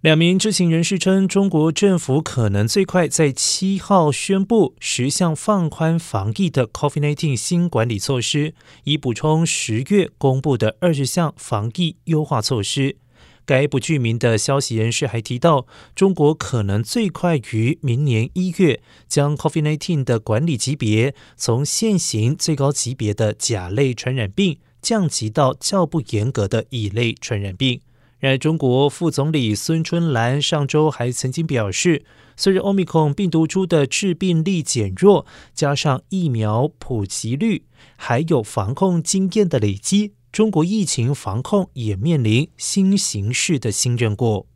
两名知情人士称，中国政府可能最快在七号宣布十项放宽防疫的 COVID-19 新管理措施，以补充十月公布的二十项防疫优化措施。该不具名的消息人士还提到，中国可能最快于明年一月将 COVID-19 的管理级别从现行最高级别的甲类传染病降级到较不严格的乙类传染病。然而，中国副总理孙春兰上周还曾经表示，随着欧米克病毒株的致病力减弱，加上疫苗普及率，还有防控经验的累积，中国疫情防控也面临新形势的新任务。